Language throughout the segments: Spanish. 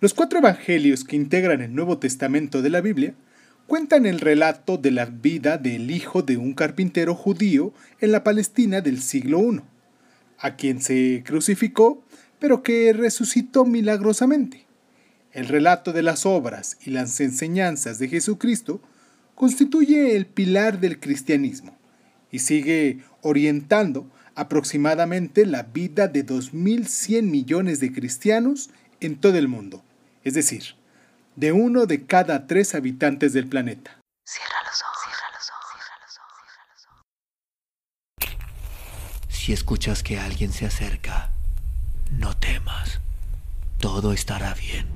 Los cuatro evangelios que integran el Nuevo Testamento de la Biblia cuentan el relato de la vida del hijo de un carpintero judío en la Palestina del siglo I, a quien se crucificó, pero que resucitó milagrosamente. El relato de las obras y las enseñanzas de Jesucristo constituye el pilar del cristianismo y sigue orientando aproximadamente la vida de 2.100 millones de cristianos en todo el mundo, es decir, de uno de cada tres habitantes del planeta. Cierra los ojos, cierra los ojos, cierra los ojos. Si escuchas que alguien se acerca, no temas. Todo estará bien.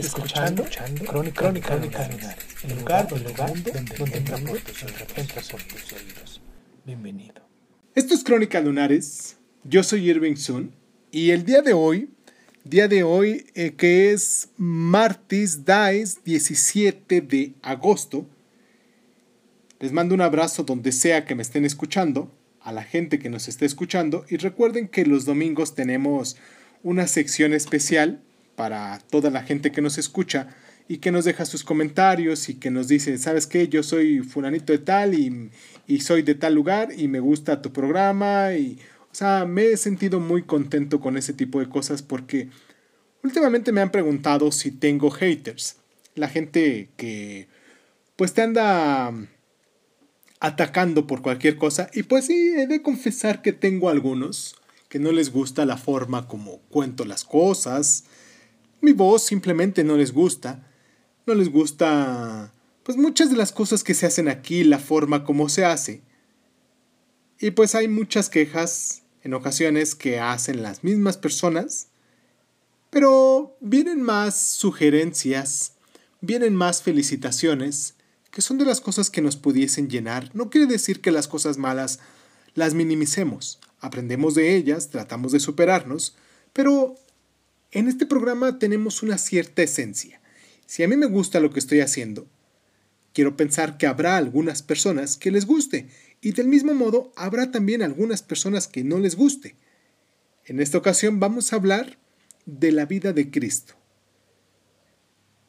Escuchando, escuchando Crónica, Crónica, Crónica el lugar, donde, el mundo, donde, donde entra por tus oídos. Bienvenido. Esto es Crónica Lunares. Yo soy Irving Sun. Y el día de hoy, día de hoy eh, que es martes Dice 17 de agosto, les mando un abrazo donde sea que me estén escuchando, a la gente que nos esté escuchando. Y recuerden que los domingos tenemos una sección especial para toda la gente que nos escucha y que nos deja sus comentarios y que nos dice, ¿sabes qué? Yo soy fulanito de tal y, y soy de tal lugar y me gusta tu programa y, o sea, me he sentido muy contento con ese tipo de cosas porque últimamente me han preguntado si tengo haters. La gente que pues te anda atacando por cualquier cosa y pues sí, he de confesar que tengo algunos que no les gusta la forma como cuento las cosas, mi voz simplemente no les gusta. No les gusta pues muchas de las cosas que se hacen aquí, la forma como se hace. Y pues hay muchas quejas en ocasiones que hacen las mismas personas, pero vienen más sugerencias, vienen más felicitaciones, que son de las cosas que nos pudiesen llenar. No quiere decir que las cosas malas las minimicemos, aprendemos de ellas, tratamos de superarnos, pero en este programa tenemos una cierta esencia. Si a mí me gusta lo que estoy haciendo, quiero pensar que habrá algunas personas que les guste y del mismo modo habrá también algunas personas que no les guste. En esta ocasión vamos a hablar de la vida de Cristo.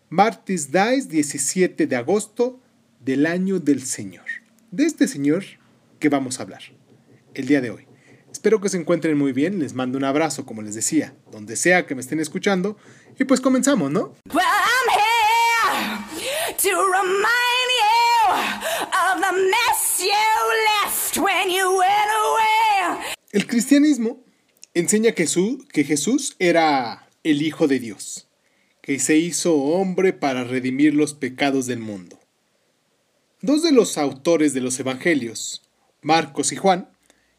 Martis Dies 17 de agosto del año del Señor. De este Señor que vamos a hablar el día de hoy. Espero que se encuentren muy bien, les mando un abrazo, como les decía, donde sea que me estén escuchando, y pues comenzamos, ¿no? El cristianismo enseña que Jesús era el Hijo de Dios, que se hizo hombre para redimir los pecados del mundo. Dos de los autores de los Evangelios, Marcos y Juan,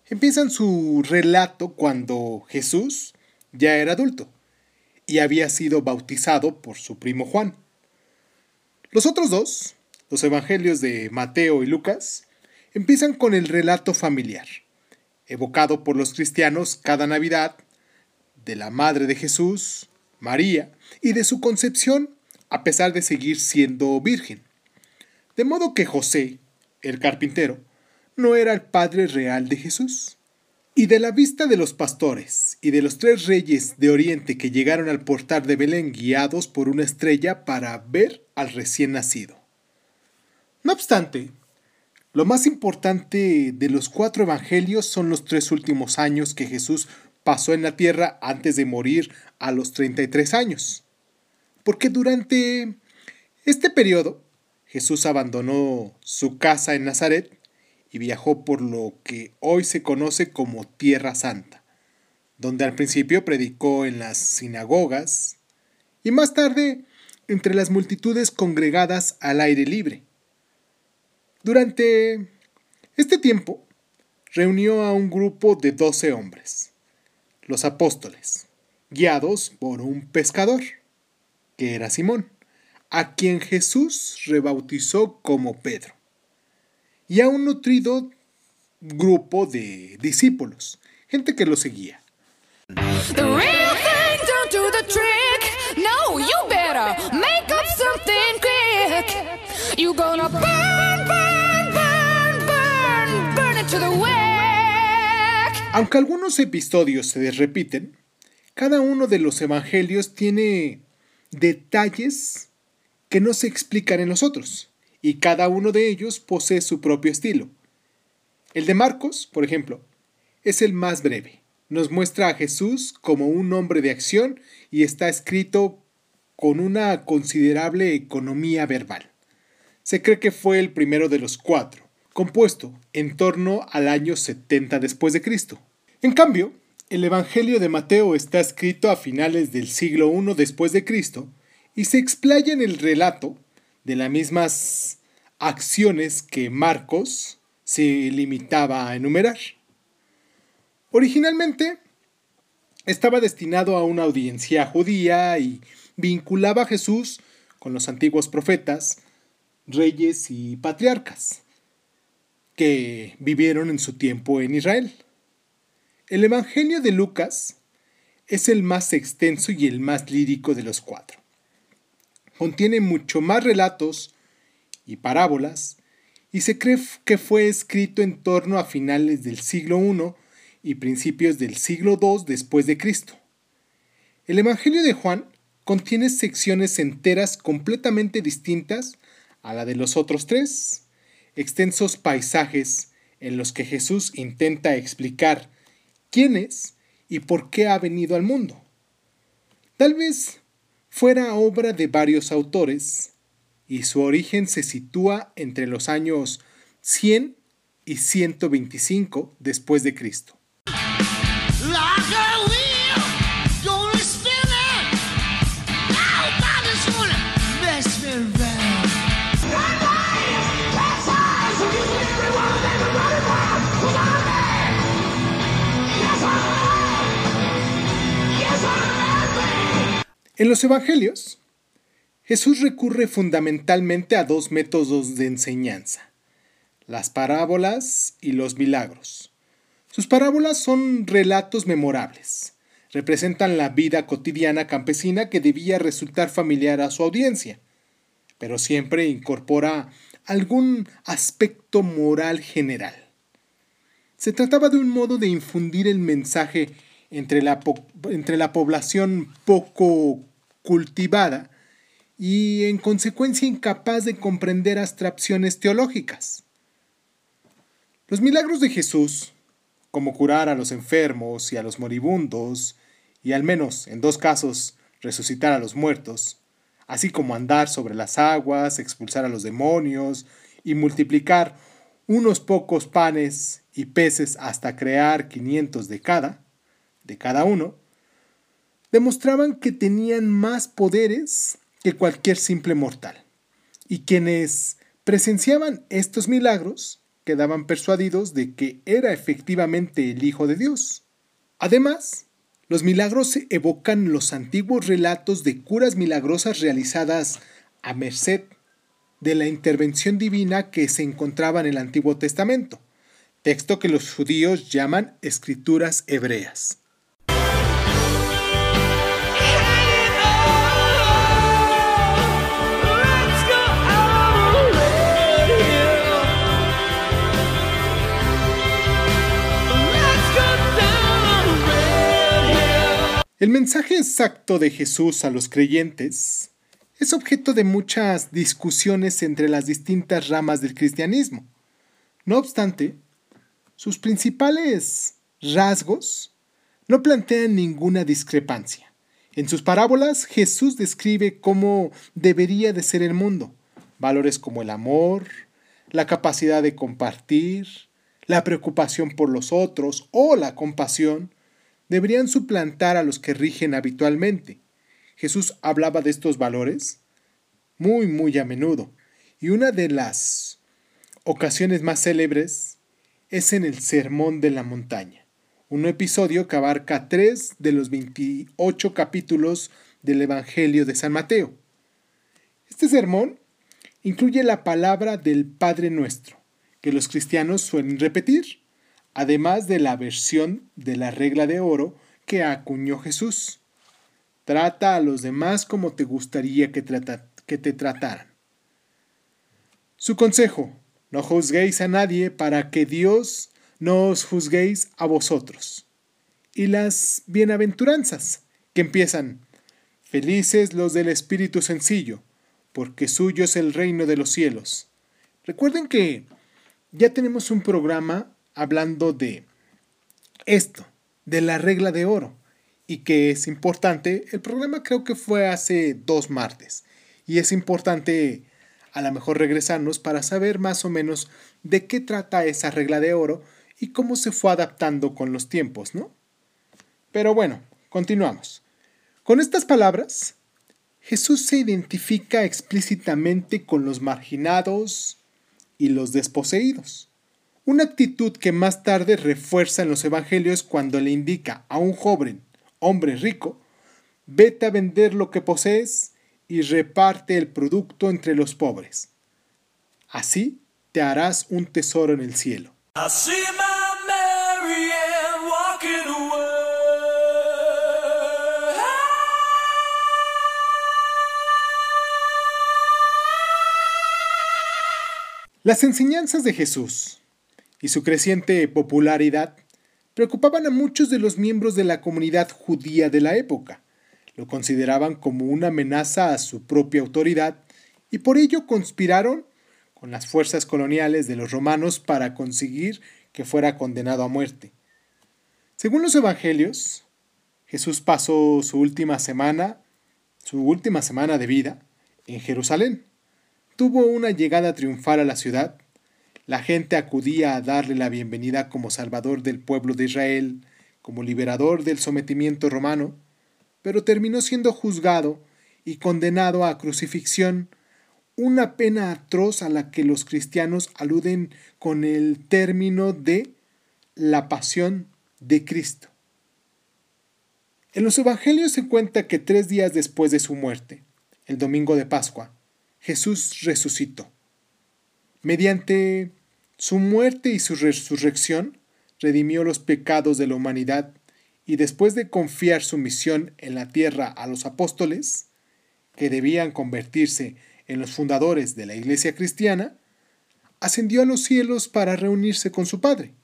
empiezan su relato cuando Jesús ya era adulto y había sido bautizado por su primo Juan. Los otros dos, los evangelios de Mateo y Lucas, empiezan con el relato familiar, evocado por los cristianos cada Navidad, de la Madre de Jesús, María, y de su concepción a pesar de seguir siendo virgen. De modo que José, el carpintero, no era el Padre real de Jesús. Y de la vista de los pastores y de los tres reyes de Oriente que llegaron al portal de Belén guiados por una estrella para ver al recién nacido. No obstante, lo más importante de los cuatro evangelios son los tres últimos años que Jesús pasó en la tierra antes de morir a los 33 años. Porque durante este periodo Jesús abandonó su casa en Nazaret y viajó por lo que hoy se conoce como Tierra Santa, donde al principio predicó en las sinagogas y más tarde entre las multitudes congregadas al aire libre. Durante este tiempo reunió a un grupo de doce hombres, los apóstoles, guiados por un pescador, que era Simón, a quien Jesús rebautizó como Pedro y a un nutrido grupo de discípulos, gente que lo seguía. Aunque algunos episodios se repiten, cada uno de los evangelios tiene detalles que no se explican en los otros, y cada uno de ellos posee su propio estilo. El de Marcos, por ejemplo, es el más breve. Nos muestra a Jesús como un hombre de acción y está escrito con una considerable economía verbal. Se cree que fue el primero de los cuatro, compuesto en torno al año 70 después de Cristo. En cambio, el Evangelio de Mateo está escrito a finales del siglo I después de Cristo y se explaya en el relato de las mismas acciones que Marcos se limitaba a enumerar. Originalmente estaba destinado a una audiencia judía y vinculaba a Jesús con los antiguos profetas, reyes y patriarcas que vivieron en su tiempo en Israel. El Evangelio de Lucas es el más extenso y el más lírico de los cuatro. Contiene mucho más relatos y parábolas y se cree que fue escrito en torno a finales del siglo I y principios del siglo II después de Cristo. El Evangelio de Juan contiene secciones enteras completamente distintas a la de los otros tres, extensos paisajes en los que Jesús intenta explicar quién es y por qué ha venido al mundo. Tal vez fuera obra de varios autores y su origen se sitúa entre los años 100 y 125 después de Cristo. En los Evangelios, Jesús recurre fundamentalmente a dos métodos de enseñanza, las parábolas y los milagros. Sus parábolas son relatos memorables, representan la vida cotidiana campesina que debía resultar familiar a su audiencia, pero siempre incorpora algún aspecto moral general. Se trataba de un modo de infundir el mensaje entre la, entre la población poco cultivada y en consecuencia incapaz de comprender abstracciones teológicas. Los milagros de Jesús, como curar a los enfermos y a los moribundos, y al menos en dos casos resucitar a los muertos, así como andar sobre las aguas, expulsar a los demonios y multiplicar unos pocos panes y peces hasta crear 500 de cada, de cada uno, demostraban que tenían más poderes que cualquier simple mortal. Y quienes presenciaban estos milagros quedaban persuadidos de que era efectivamente el Hijo de Dios. Además, los milagros evocan los antiguos relatos de curas milagrosas realizadas a merced de la intervención divina que se encontraba en el Antiguo Testamento, texto que los judíos llaman escrituras hebreas. El mensaje exacto de Jesús a los creyentes es objeto de muchas discusiones entre las distintas ramas del cristianismo. No obstante, sus principales rasgos no plantean ninguna discrepancia. En sus parábolas, Jesús describe cómo debería de ser el mundo. Valores como el amor, la capacidad de compartir, la preocupación por los otros o la compasión deberían suplantar a los que rigen habitualmente. Jesús hablaba de estos valores muy, muy a menudo. Y una de las ocasiones más célebres es en el Sermón de la Montaña, un episodio que abarca tres de los 28 capítulos del Evangelio de San Mateo. Este sermón incluye la palabra del Padre Nuestro, que los cristianos suelen repetir, además de la versión de la regla de oro que acuñó Jesús. Trata a los demás como te gustaría que, que te trataran. Su consejo, no juzguéis a nadie para que Dios no os juzguéis a vosotros. Y las bienaventuranzas, que empiezan, felices los del espíritu sencillo, porque suyo es el reino de los cielos. Recuerden que ya tenemos un programa hablando de esto, de la regla de oro, y que es importante, el programa creo que fue hace dos martes, y es importante a lo mejor regresarnos para saber más o menos de qué trata esa regla de oro y cómo se fue adaptando con los tiempos, ¿no? Pero bueno, continuamos. Con estas palabras, Jesús se identifica explícitamente con los marginados y los desposeídos. Una actitud que más tarde refuerza en los evangelios cuando le indica a un joven hombre rico, vete a vender lo que posees y reparte el producto entre los pobres. Así te harás un tesoro en el cielo. Las enseñanzas de Jesús y su creciente popularidad preocupaban a muchos de los miembros de la comunidad judía de la época. Lo consideraban como una amenaza a su propia autoridad y por ello conspiraron con las fuerzas coloniales de los romanos para conseguir que fuera condenado a muerte. Según los evangelios, Jesús pasó su última semana, su última semana de vida, en Jerusalén. Tuvo una llegada triunfal a la ciudad. La gente acudía a darle la bienvenida como salvador del pueblo de Israel, como liberador del sometimiento romano, pero terminó siendo juzgado y condenado a crucifixión, una pena atroz a la que los cristianos aluden con el término de la pasión de Cristo. En los evangelios se cuenta que tres días después de su muerte, el domingo de Pascua, Jesús resucitó. Mediante su muerte y su resurrección, redimió los pecados de la humanidad y después de confiar su misión en la tierra a los apóstoles, que debían convertirse en los fundadores de la iglesia cristiana, ascendió a los cielos para reunirse con su Padre.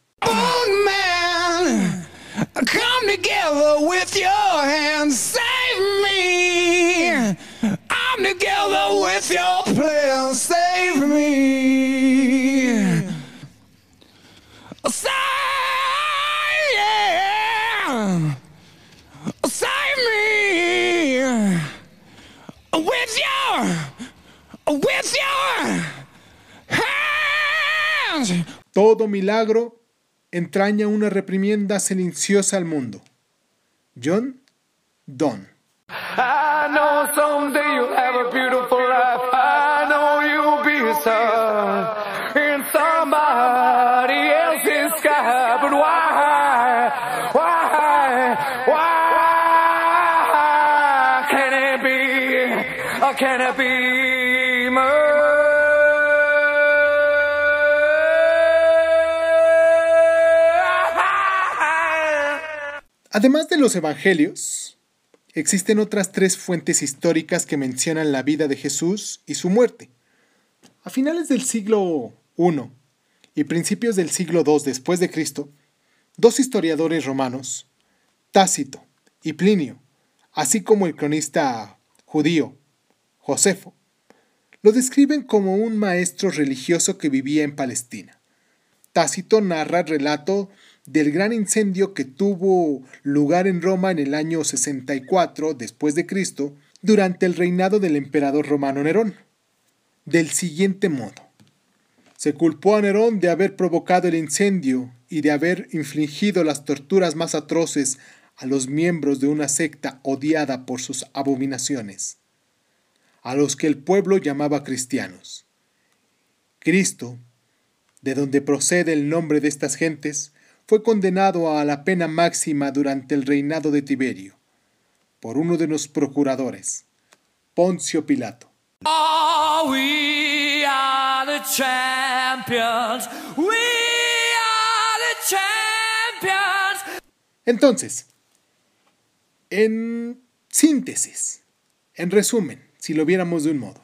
Come together with your hands, save me. Together with your plan, save me. Save, yeah. Save me with your, with your hands. Todo milagro entraña una reprimienda silenciosa al mundo. John Donne. I know someday you'll have a beautiful life. I know you'll be a star in somebody else's sky. But why, why, why can it be? Or can it Además de los evangelios, existen otras tres fuentes históricas que mencionan la vida de Jesús y su muerte. A finales del siglo I y principios del siglo II después de Cristo, dos historiadores romanos, Tácito y Plinio, así como el cronista judío Josefo, lo describen como un maestro religioso que vivía en Palestina. Tácito narra el relato del gran incendio que tuvo lugar en Roma en el año 64 después de Cristo durante el reinado del emperador romano Nerón. Del siguiente modo: se culpó a Nerón de haber provocado el incendio y de haber infligido las torturas más atroces a los miembros de una secta odiada por sus abominaciones, a los que el pueblo llamaba cristianos. Cristo, de donde procede el nombre de estas gentes, fue condenado a la pena máxima durante el reinado de Tiberio, por uno de los procuradores, Poncio Pilato. Entonces, en síntesis, en resumen, si lo viéramos de un modo,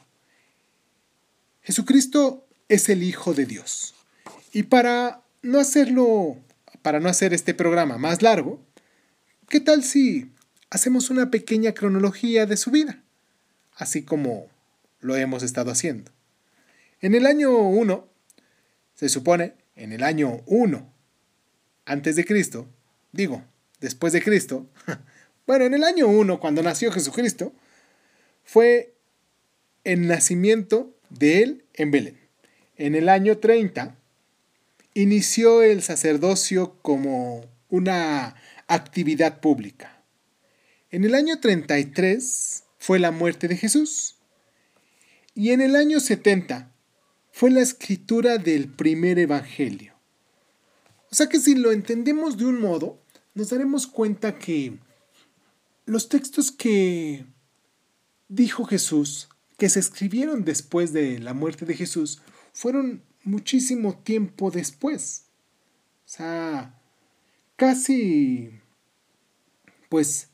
Jesucristo es el Hijo de Dios. Y para no hacerlo para no hacer este programa más largo, ¿qué tal si hacemos una pequeña cronología de su vida? Así como lo hemos estado haciendo. En el año 1, se supone, en el año 1 antes de Cristo, digo, después de Cristo, bueno, en el año 1, cuando nació Jesucristo, fue el nacimiento de él en Belén. En el año 30, inició el sacerdocio como una actividad pública. En el año 33 fue la muerte de Jesús. Y en el año 70 fue la escritura del primer evangelio. O sea que si lo entendemos de un modo, nos daremos cuenta que los textos que dijo Jesús, que se escribieron después de la muerte de Jesús, fueron muchísimo tiempo después. O sea, casi, pues,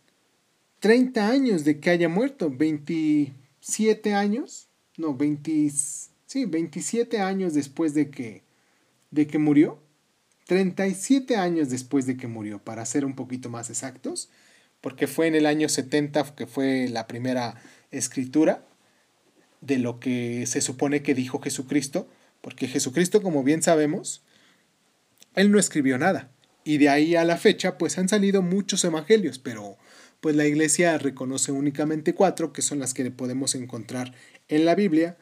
30 años de que haya muerto, 27 años, no, 20, sí, 27 años después de que, de que murió. 37 años después de que murió, para ser un poquito más exactos, porque fue en el año 70 que fue la primera escritura de lo que se supone que dijo Jesucristo, porque Jesucristo, como bien sabemos, él no escribió nada. Y de ahí a la fecha, pues han salido muchos evangelios, pero pues la iglesia reconoce únicamente cuatro, que son las que podemos encontrar en la Biblia.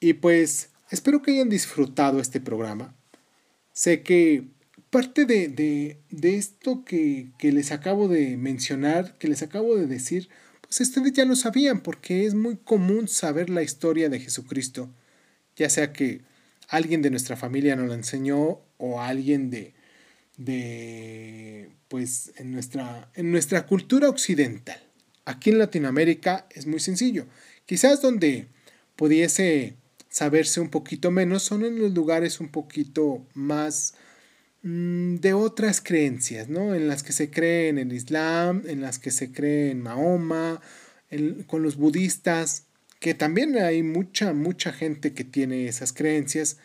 Y pues espero que hayan disfrutado este programa. Sé que parte de, esto que, que, les acabo de mencionar, que les acabo de decir, pues ustedes ya lo sabían porque es muy común saber la historia de Jesucristo, ya sea que alguien de nuestra familia nos la enseñó o alguien de, de pues en nuestra, en nuestra cultura occidental. Aquí en Latinoamérica es muy sencillo. Quizás donde pudiese saberse un poquito menos son en los lugares un poquito más mm, de otras creencias, ¿no? En las que se cree en el Islam, en las que se cree en Mahoma, con los budistas, que también hay mucha, mucha gente que tiene esas creencias,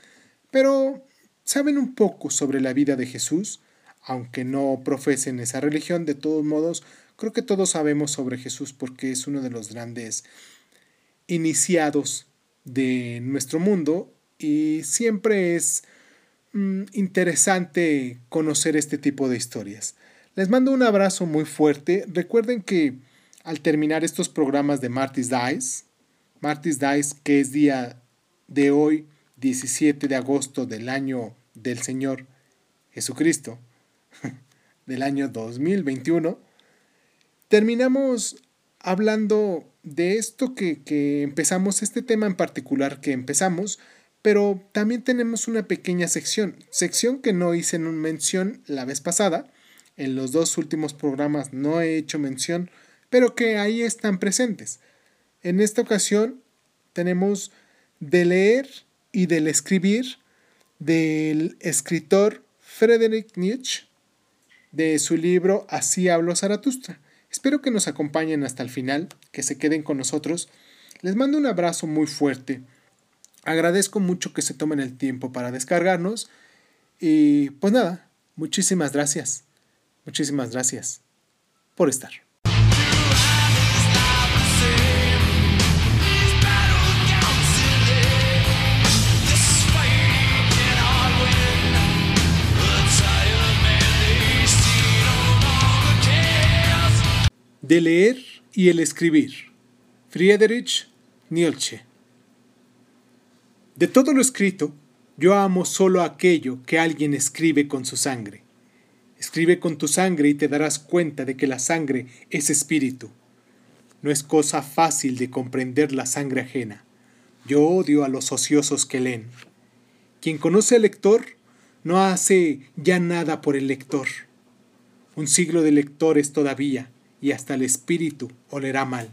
pero saben un poco sobre la vida de Jesús, aunque no profesen esa religión, de todos modos, creo que todos sabemos sobre Jesús porque es uno de los grandes iniciados de nuestro mundo y siempre es mm, interesante conocer este tipo de historias. Les mando un abrazo muy fuerte. Recuerden que al terminar estos programas de Martis Dice, Martis Dice, que es día de hoy, 17 de agosto del año del Señor Jesucristo, del año 2021, terminamos hablando de esto que, empezamos, este tema en particular que empezamos, pero también tenemos una pequeña sección, sección que no hice en mención la vez pasada, en los dos últimos programas no he hecho mención, pero que ahí están presentes. En esta ocasión tenemos de leer y del escribir del escritor Friedrich Nietzsche de su libro Así habló Zaratustra. Espero que nos acompañen hasta el final, que se queden con nosotros. Les mando un abrazo muy fuerte. Agradezco mucho que se tomen el tiempo para descargarnos. Y pues nada, muchísimas gracias. Muchísimas gracias por estar. De leer y el escribir. Friedrich Nietzsche. De todo lo escrito, yo amo solo aquello que alguien escribe con su sangre. Escribe con tu sangre y te darás cuenta de que la sangre es espíritu. No es cosa fácil de comprender la sangre ajena. Yo odio a los ociosos que leen. Quien conoce al lector no hace ya nada por el lector. Un siglo de lectores todavía, y hasta el espíritu olerá mal.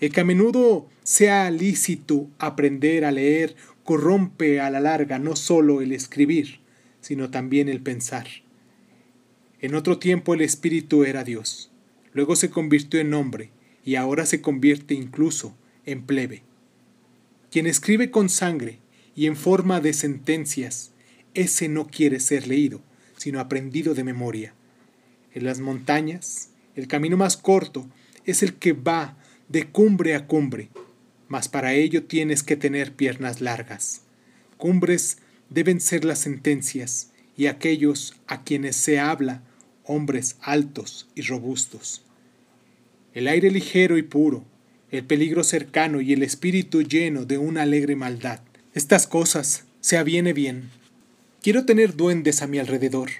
El que a menudo sea lícito aprender a leer corrompe a la larga no solo el escribir, sino también el pensar. En otro tiempo el Espíritu era Dios, luego se convirtió en hombre y ahora se convierte incluso en plebe. Quien escribe con sangre y en forma de sentencias, ese no quiere ser leído, sino aprendido de memoria. En las montañas, el camino más corto es el que va de cumbre a cumbre, mas para ello tienes que tener piernas largas. Cumbres deben ser las sentencias y aquellos a quienes se habla, hombres altos y robustos. El aire ligero y puro, el peligro cercano y el espíritu lleno de una alegre maldad. Estas cosas se aviene bien. Quiero tener duendes a mi alrededor,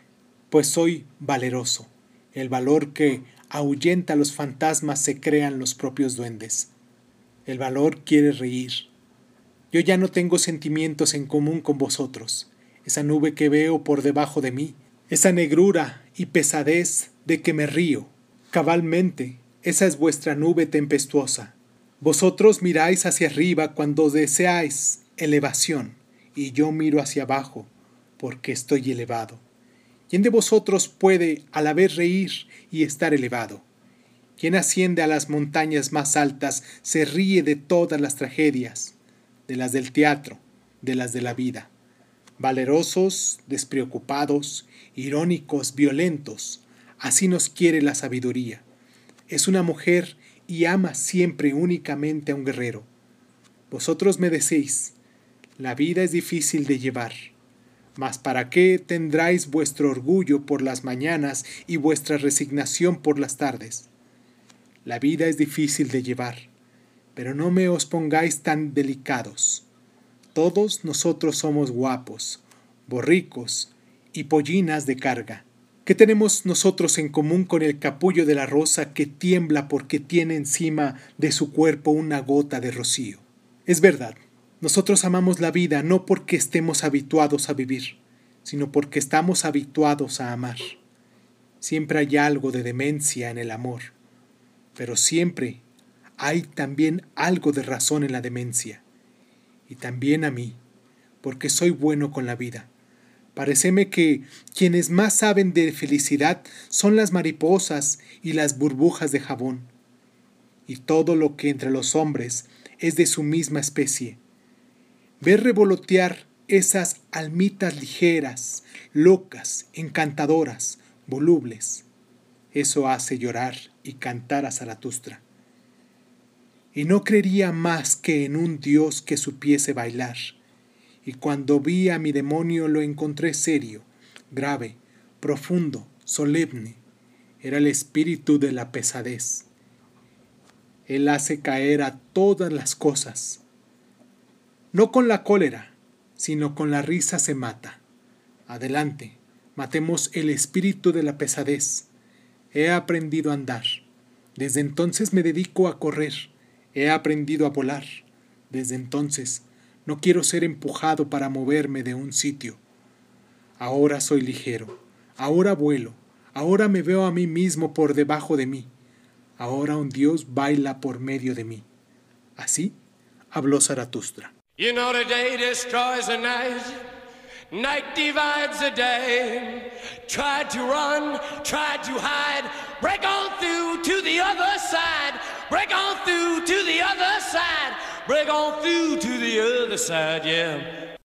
pues soy valeroso. El valor que ahuyenta los fantasmas se crean los propios duendes. El valor quiere reír. Yo ya no tengo sentimientos en común con vosotros. Esa nube que veo por debajo de mí, esa negrura y pesadez de que me río. Cabalmente, esa es vuestra nube tempestuosa. Vosotros miráis hacia arriba cuando deseáis elevación, y yo miro hacia abajo, porque estoy elevado. ¿Quién de vosotros puede a la vez reír y estar elevado? Quien asciende a las montañas más altas se ríe de todas las tragedias, de las del teatro, de las de la vida. Valerosos, despreocupados, irónicos, violentos, así nos quiere la sabiduría. Es una mujer y ama siempre únicamente a un guerrero. Vosotros me decís, la vida es difícil de llevar mas ¿para qué tendráis vuestro orgullo por las mañanas y vuestra resignación por las tardes? La vida es difícil de llevar, pero no me os pongáis tan delicados. Todos nosotros somos guapos, borricos y pollinas de carga. ¿Qué tenemos nosotros en común con el capullo de la rosa que tiembla porque tiene encima de su cuerpo una gota de rocío? Es verdad, nosotros amamos la vida no porque estemos habituados a vivir, sino porque estamos habituados a amar. Siempre hay algo de demencia en el amor, pero siempre hay también algo de razón en la demencia. Y también a mí, porque soy bueno con la vida. Pareceme que quienes más saben de felicidad son las mariposas y las burbujas de jabón. Y todo lo que entre los hombres es de su misma especie ver revolotear esas almitas ligeras, locas, encantadoras, volubles. Eso hace llorar y cantar a Zaratustra. Y no creería más que en un Dios que supiese bailar. Y cuando vi a mi demonio lo encontré serio, grave, profundo, solemne. Era el espíritu de la pesadez. Él hace caer a todas las cosas, no con la cólera, sino con la risa se mata. Adelante, matemos el espíritu de la pesadez. He aprendido a andar. Desde entonces me dedico a correr. He aprendido a volar. Desde entonces no quiero ser empujado para moverme de un sitio. Ahora soy ligero. Ahora vuelo. Ahora me veo a mí mismo por debajo de mí. Ahora un Dios baila por medio de mí. Así habló Zaratustra. You know the day destroys the night, night divides the day. Tried to run, tried to hide, break on through to the other side, break on through to the other side, break on through to the other side, yeah.